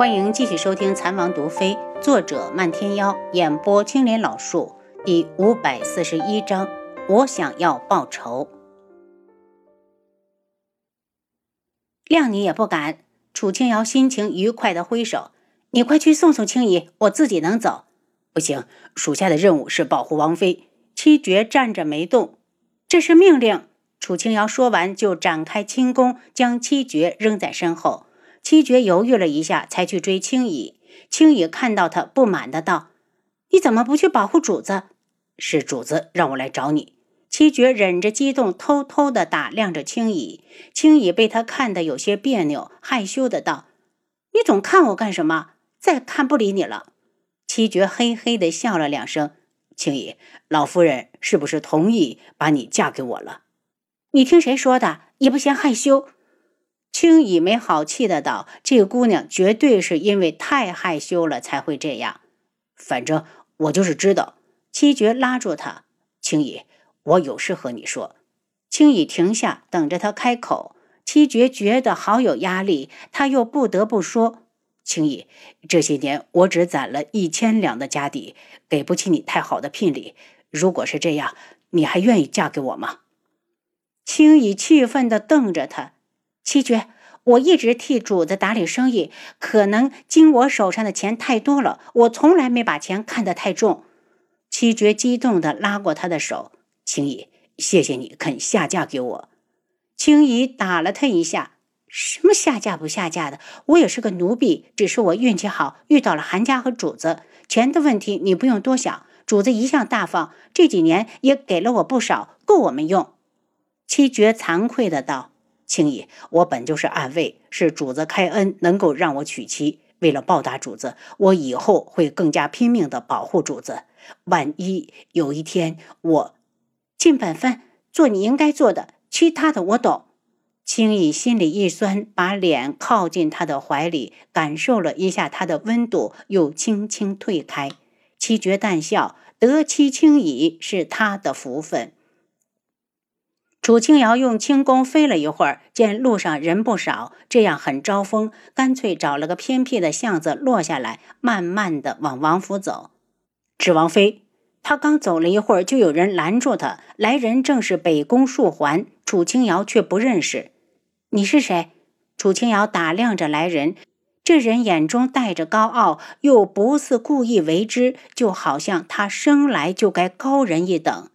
欢迎继续收听《残王毒妃》，作者漫天妖，演播青莲老树，第五百四十一章。我想要报仇，谅你也不敢。楚清瑶心情愉快的挥手：“你快去送送青姨，我自己能走。”不行，属下的任务是保护王妃。七绝站着没动。这是命令。楚清瑶说完，就展开轻功，将七绝扔在身后。七绝犹豫了一下，才去追青羽。青羽看到他，不满的道：“你怎么不去保护主子？”是主子让我来找你。七绝忍着激动，偷偷的打量着青羽。青羽被他看得有些别扭，害羞的道：“你总看我干什么？再看不理你了。”七绝嘿嘿的笑了两声：“青羽，老夫人是不是同意把你嫁给我了？”你听谁说的？也不嫌害羞。青羽没好气的道：“这个姑娘绝对是因为太害羞了才会这样。反正我就是知道。”七绝拉住他：“青羽，我有事和你说。”青羽停下，等着他开口。七绝觉得好有压力，他又不得不说：“青羽，这些年我只攒了一千两的家底，给不起你太好的聘礼。如果是这样，你还愿意嫁给我吗？”青羽气愤地瞪着他。七绝，我一直替主子打理生意，可能经我手上的钱太多了，我从来没把钱看得太重。七绝激动地拉过他的手，青姨，谢谢你肯下嫁给我。青姨打了他一下，什么下嫁不下嫁的，我也是个奴婢，只是我运气好，遇到了韩家和主子，钱的问题你不用多想，主子一向大方，这几年也给了我不少，够我们用。七绝惭愧的道。青姨，我本就是暗卫，是主子开恩能够让我娶妻。为了报答主子，我以后会更加拼命的保护主子。万一有一天我尽本分，做你应该做的，其他的我懂。青姨心里一酸，把脸靠近他的怀里，感受了一下他的温度，又轻轻退开。七绝淡笑，得妻青姨是他的福分。楚清瑶用轻功飞了一会儿，见路上人不少，这样很招风，干脆找了个偏僻的巷子落下来，慢慢的往王府走。指王妃，他刚走了一会儿，就有人拦住他。来人正是北宫树环，楚清瑶却不认识。你是谁？楚清瑶打量着来人，这人眼中带着高傲，又不似故意为之，就好像他生来就该高人一等。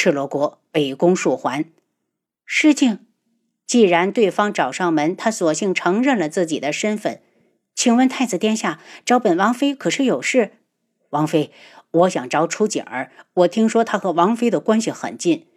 赤罗国北宫树环，失敬。既然对方找上门，他索性承认了自己的身份。请问太子殿下找本王妃可是有事？王妃，我想找楚景儿。我听说他和王妃的关系很近。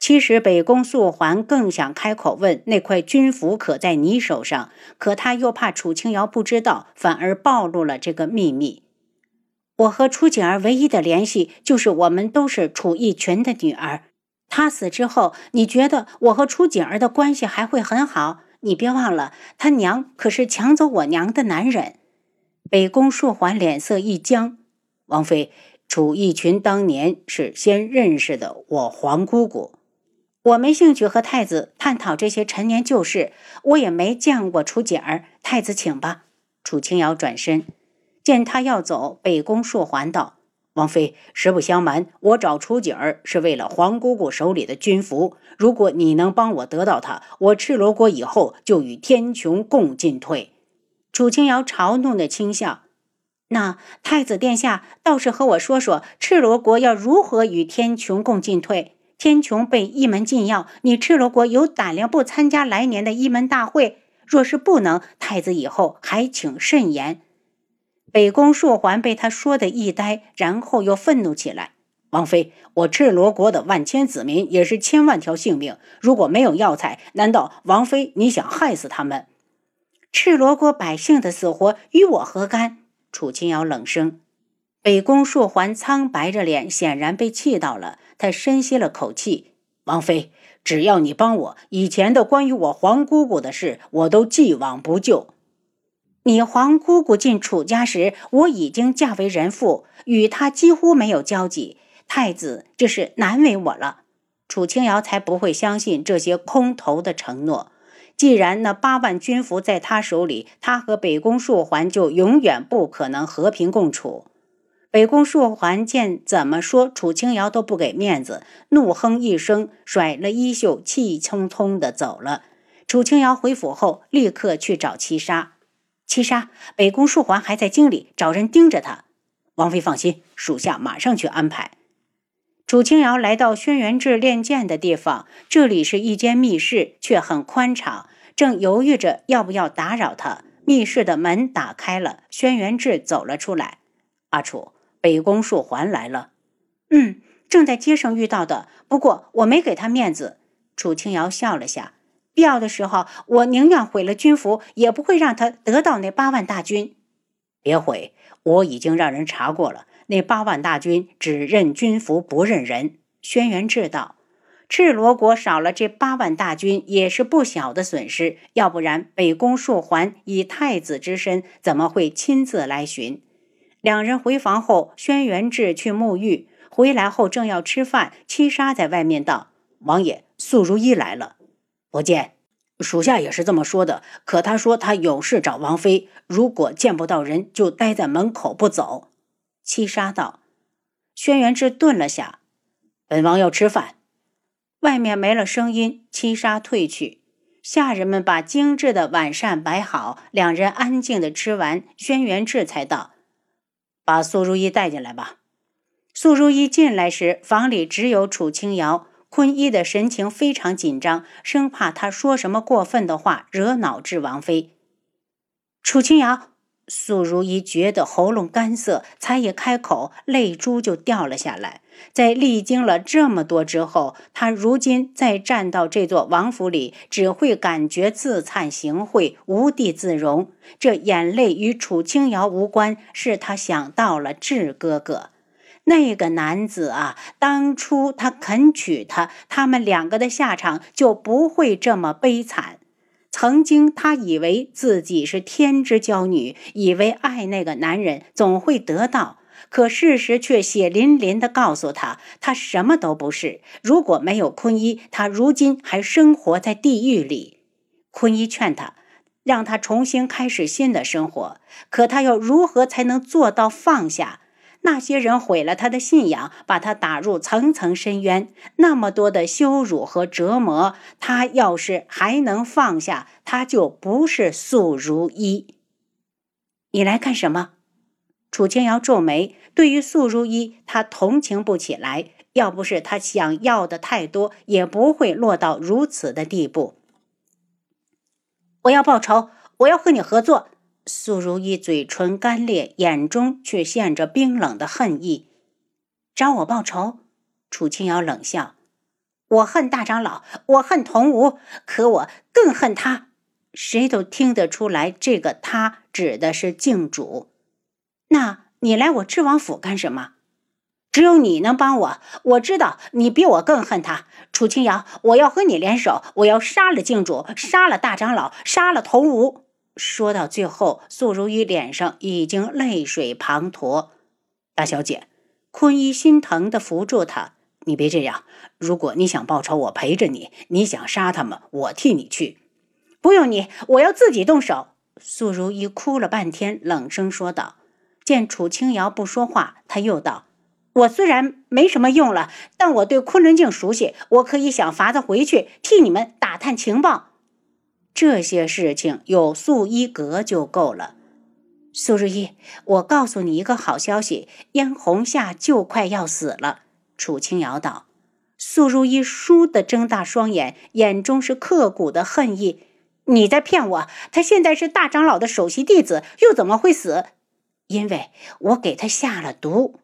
其实北宫素环更想开口问那块军符可在你手上，可他又怕楚清瑶不知道，反而暴露了这个秘密。我和楚景儿唯一的联系就是我们都是楚义群的女儿。他死之后，你觉得我和楚景儿的关系还会很好？你别忘了，他娘可是抢走我娘的男人。北宫树环脸色一僵。王妃，楚义群当年是先认识的我皇姑姑。我没兴趣和太子探讨这些陈年旧事，我也没见过楚景儿。太子，请吧。楚清瑶转身。见他要走，北宫硕环道：“王妃，实不相瞒，我找楚景儿是为了皇姑姑手里的军符。如果你能帮我得到它，我赤罗国以后就与天穹共进退。”楚清瑶嘲弄的轻笑：“那太子殿下倒是和我说说，赤罗国要如何与天穹共进退？天穹被一门禁药，你赤罗国有胆量不参加来年的一门大会？若是不能，太子以后还请慎言。”北宫硕环被他说的一呆，然后又愤怒起来：“王妃，我赤罗国的万千子民也是千万条性命，如果没有药材，难道王妃你想害死他们？赤罗国百姓的死活与我何干？”楚清瑶冷声。北宫硕环苍白着脸，显然被气到了，他深吸了口气：“王妃，只要你帮我，以前的关于我皇姑姑的事，我都既往不咎。”你皇姑姑进楚家时，我已经嫁为人妇，与她几乎没有交集。太子，这是难为我了。楚清瑶才不会相信这些空头的承诺。既然那八万军服在他手里，他和北宫树环就永远不可能和平共处。北宫树环见怎么说楚清瑶都不给面子，怒哼一声，甩了衣袖，气冲冲的走了。楚清瑶回府后，立刻去找七杀。七杀，北宫树环还在京里，找人盯着他。王妃放心，属下马上去安排。楚清瑶来到轩辕志练剑的地方，这里是一间密室，却很宽敞。正犹豫着要不要打扰他，密室的门打开了，轩辕志走了出来。阿楚，北宫树环来了。嗯，正在街上遇到的。不过我没给他面子。楚清瑶笑了下，必要的时候，我宁愿毁了军服，也不会让他得到那八万大军。别毁，我已经让人查过了。那八万大军只认军服不认人。轩辕志道：“赤罗国少了这八万大军也是不小的损失，要不然北宫树环以太子之身怎么会亲自来寻？”两人回房后，轩辕志去沐浴，回来后正要吃饭，七杀在外面道：“王爷，素如一来了。”不见，属下也是这么说的。可他说他有事找王妃，如果见不到人，就待在门口不走。七杀道：“轩辕志顿了下，本王要吃饭。”外面没了声音，七杀退去。下人们把精致的晚膳摆好，两人安静的吃完，轩辕志才道：“把苏如意带进来吧。”苏如意进来时，房里只有楚清瑶。坤一的神情非常紧张，生怕他说什么过分的话，惹恼至王妃。楚清瑶。苏如意觉得喉咙干涩，才一开口，泪珠就掉了下来。在历经了这么多之后，她如今再站到这座王府里，只会感觉自惭形秽，无地自容。这眼泪与楚清瑶无关，是她想到了智哥哥，那个男子啊，当初他肯娶她，他们两个的下场就不会这么悲惨。曾经，他以为自己是天之娇女，以为爱那个男人总会得到。可事实却血淋淋地告诉他，他什么都不是。如果没有坤一，他如今还生活在地狱里。坤一劝他，让他重新开始新的生活。可他又如何才能做到放下？那些人毁了他的信仰，把他打入层层深渊，那么多的羞辱和折磨，他要是还能放下，他就不是素如一。你来干什么？楚清瑶皱眉，对于素如一，他同情不起来。要不是他想要的太多，也不会落到如此的地步。我要报仇，我要和你合作。苏如意嘴唇干裂，眼中却现着冰冷的恨意。找我报仇？楚清瑶冷笑：“我恨大长老，我恨童无，可我更恨他。谁都听得出来，这个他指的是静主。那你来我知王府干什么？只有你能帮我。我知道你比我更恨他。楚清瑶，我要和你联手，我要杀了静主，杀了大长老，杀了童无。”说到最后，素如意脸上已经泪水滂沱。大小姐，坤一心疼地扶住她：“你别这样。如果你想报仇，我陪着你；你想杀他们，我替你去。不用你，我要自己动手。”素如意哭了半天，冷声说道。见楚清瑶不说话，他又道：“我虽然没什么用了，但我对昆仑镜熟悉，我可以想法子回去替你们打探情报。”这些事情有素衣阁就够了。苏如意，我告诉你一个好消息，燕红夏就快要死了。楚清瑶道。苏如意倏地睁大双眼，眼中是刻骨的恨意。你在骗我！他现在是大长老的首席弟子，又怎么会死？因为我给他下了毒。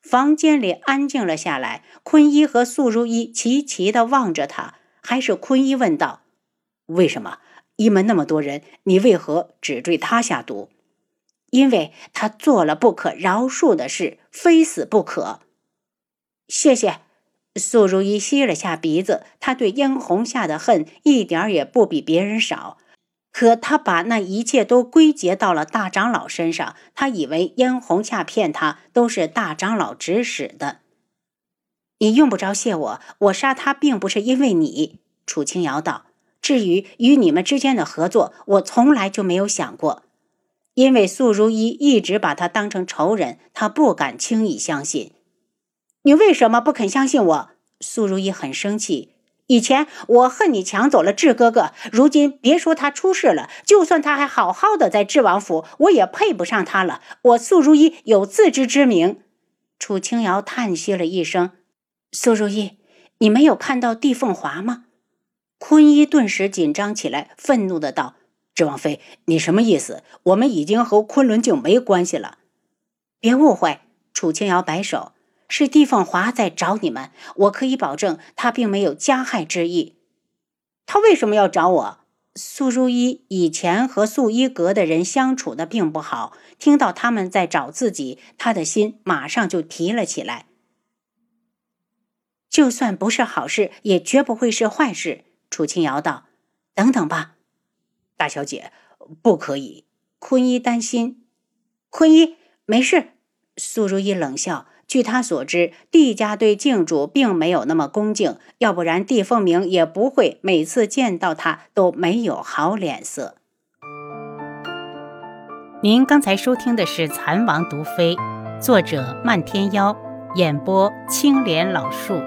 房间里安静了下来，坤一和素如一齐齐地望着他，还是坤一问道。为什么一门那么多人，你为何只对他下毒？因为他做了不可饶恕的事，非死不可。谢谢。苏如意吸了下鼻子，他对嫣红夏的恨一点也不比别人少，可他把那一切都归结到了大长老身上。他以为嫣红夏骗他都是大长老指使的。你用不着谢我，我杀他并不是因为你。楚清瑶道。至于与你们之间的合作，我从来就没有想过。因为素如一一直把他当成仇人，他不敢轻易相信。你为什么不肯相信我？素如一很生气。以前我恨你抢走了智哥哥，如今别说他出事了，就算他还好好的在智王府，我也配不上他了。我素如一有自知之明。楚清瑶叹息了一声：“素如一，你没有看到帝凤华吗？”坤一顿时紧张起来，愤怒的道：“智王妃，你什么意思？我们已经和昆仑镜没关系了。”别误会，楚清瑶摆手。是帝凤华在找你们，我可以保证他并没有加害之意。他为什么要找我？素如一以前和素衣阁的人相处的并不好，听到他们在找自己，他的心马上就提了起来。就算不是好事，也绝不会是坏事。楚清瑶道：“等等吧，大小姐，不可以。”坤一担心。坤一，没事。苏如意冷笑。据他所知，帝家对靖主并没有那么恭敬，要不然帝凤鸣也不会每次见到他都没有好脸色。您刚才收听的是《蚕王毒妃》，作者漫天妖，演播青莲老树。